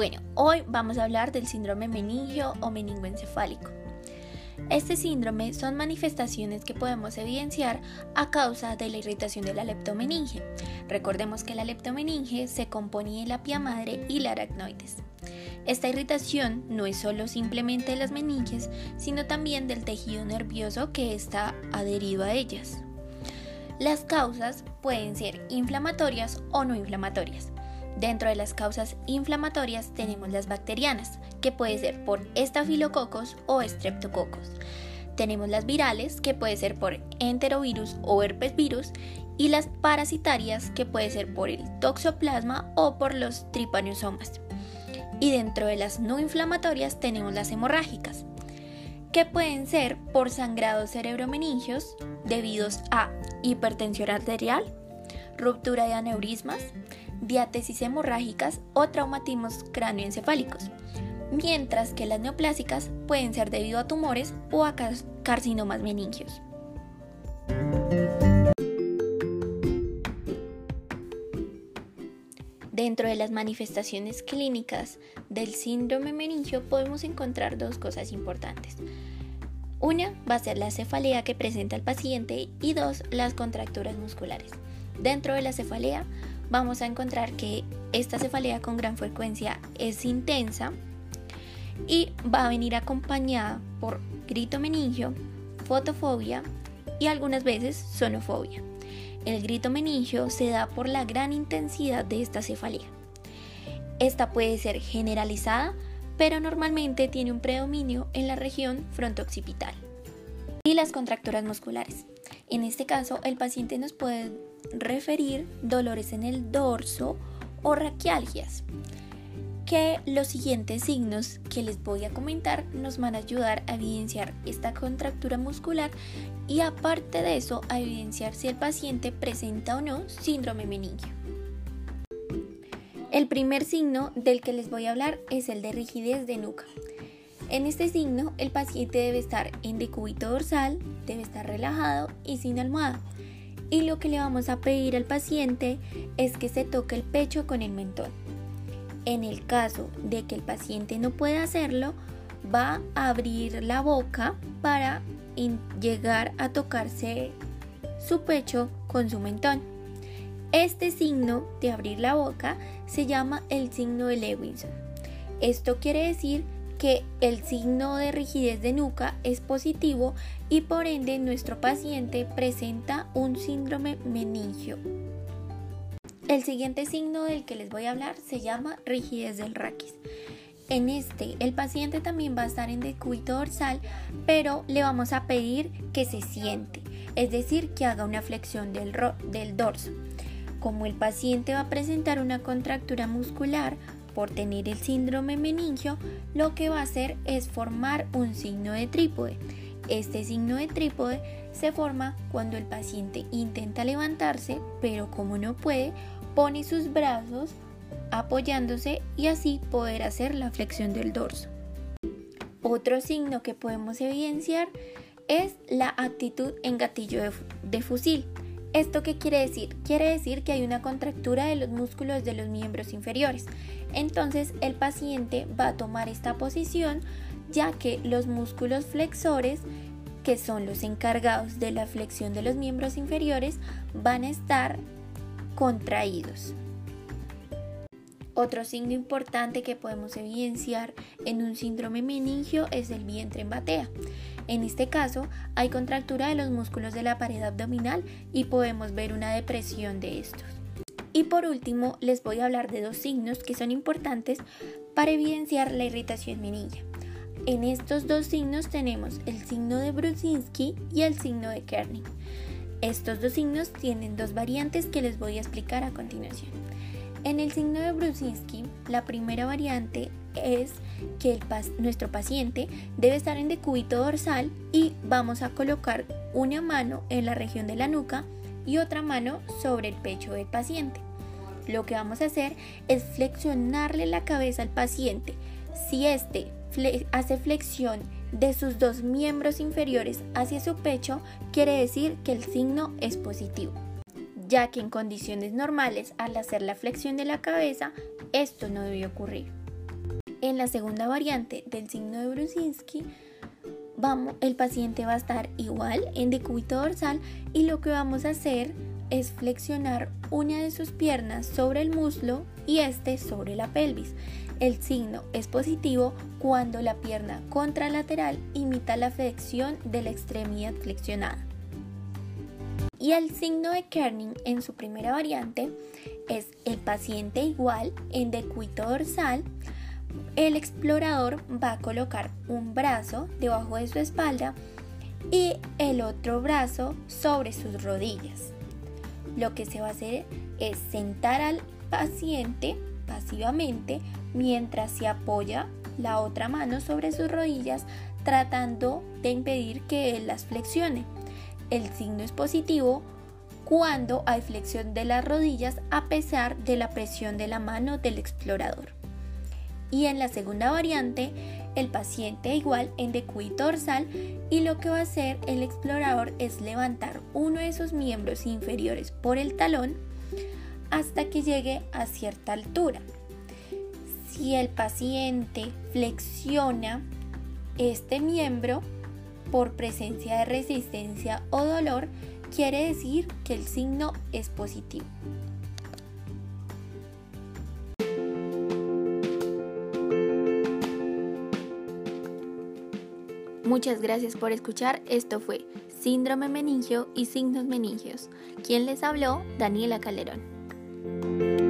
Bueno, hoy vamos a hablar del síndrome meningio o meningoencefálico. Este síndrome son manifestaciones que podemos evidenciar a causa de la irritación de la leptomeninge. Recordemos que la leptomeninge se compone de la pia madre y la aracnoides. Esta irritación no es solo simplemente de las meninges, sino también del tejido nervioso que está adherido a ellas. Las causas pueden ser inflamatorias o no inflamatorias. Dentro de las causas inflamatorias tenemos las bacterianas, que puede ser por estafilococos o estreptococos. Tenemos las virales, que puede ser por enterovirus o herpesvirus, y las parasitarias, que puede ser por el toxoplasma o por los tripaniosomas. Y dentro de las no inflamatorias tenemos las hemorrágicas, que pueden ser por sangrados cerebromeningios debidos a hipertensión arterial, ruptura de aneurismas, diátesis hemorrágicas o traumatismos cráneoencefálicos, mientras que las neoplásicas pueden ser debido a tumores o a carcinomas meningios. Dentro de las manifestaciones clínicas del síndrome meningio podemos encontrar dos cosas importantes. Una va a ser la cefalea que presenta el paciente y dos, las contracturas musculares. Dentro de la cefalea vamos a encontrar que esta cefalea con gran frecuencia es intensa y va a venir acompañada por grito meningio, fotofobia y algunas veces sonofobia. El grito meningio se da por la gran intensidad de esta cefalea. Esta puede ser generalizada, pero normalmente tiene un predominio en la región frontooccipital. Y las contracturas musculares. En este caso, el paciente nos puede referir dolores en el dorso o raquialgias, que los siguientes signos que les voy a comentar nos van a ayudar a evidenciar esta contractura muscular y aparte de eso a evidenciar si el paciente presenta o no síndrome meningio. El primer signo del que les voy a hablar es el de rigidez de nuca. En este signo, el paciente debe estar en decúbito dorsal, debe estar relajado y sin almohada. Y lo que le vamos a pedir al paciente es que se toque el pecho con el mentón. En el caso de que el paciente no pueda hacerlo, va a abrir la boca para llegar a tocarse su pecho con su mentón. Este signo de abrir la boca se llama el signo de Lewinson. Esto quiere decir que el signo de rigidez de nuca es positivo y por ende nuestro paciente presenta un síndrome meningio. El siguiente signo del que les voy a hablar se llama rigidez del raquis. En este, el paciente también va a estar en decúbito dorsal, pero le vamos a pedir que se siente, es decir, que haga una flexión del, del dorso. Como el paciente va a presentar una contractura muscular, por tener el síndrome meningio, lo que va a hacer es formar un signo de trípode. Este signo de trípode se forma cuando el paciente intenta levantarse, pero como no puede, pone sus brazos apoyándose y así poder hacer la flexión del dorso. Otro signo que podemos evidenciar es la actitud en gatillo de, de fusil. ¿Esto qué quiere decir? Quiere decir que hay una contractura de los músculos de los miembros inferiores. Entonces el paciente va a tomar esta posición ya que los músculos flexores, que son los encargados de la flexión de los miembros inferiores, van a estar contraídos. Otro signo importante que podemos evidenciar en un síndrome meningio es el vientre en batea. En este caso, hay contractura de los músculos de la pared abdominal y podemos ver una depresión de estos. Y por último, les voy a hablar de dos signos que son importantes para evidenciar la irritación meningia. En estos dos signos tenemos el signo de Brusinski y el signo de Kerning. Estos dos signos tienen dos variantes que les voy a explicar a continuación. En el signo de Brusinski, la primera variante es que nuestro paciente debe estar en decúbito dorsal y vamos a colocar una mano en la región de la nuca y otra mano sobre el pecho del paciente. Lo que vamos a hacer es flexionarle la cabeza al paciente. Si éste hace flexión de sus dos miembros inferiores hacia su pecho, quiere decir que el signo es positivo, ya que en condiciones normales, al hacer la flexión de la cabeza, esto no debe ocurrir. En la segunda variante del signo de Brusinski, vamos, el paciente va a estar igual en decúbito dorsal y lo que vamos a hacer es flexionar una de sus piernas sobre el muslo y este sobre la pelvis. El signo es positivo cuando la pierna contralateral imita la flexión de la extremidad flexionada. Y el signo de Kerning en su primera variante es el paciente igual en decúbito dorsal. El explorador va a colocar un brazo debajo de su espalda y el otro brazo sobre sus rodillas. Lo que se va a hacer es sentar al paciente pasivamente mientras se apoya la otra mano sobre sus rodillas tratando de impedir que él las flexione. El signo es positivo cuando hay flexión de las rodillas a pesar de la presión de la mano del explorador. Y en la segunda variante, el paciente igual en decúbito dorsal y lo que va a hacer el explorador es levantar uno de sus miembros inferiores por el talón hasta que llegue a cierta altura. Si el paciente flexiona este miembro por presencia de resistencia o dolor, quiere decir que el signo es positivo. Muchas gracias por escuchar. Esto fue Síndrome meningio y signos meningios. Quien les habló, Daniela Calderón.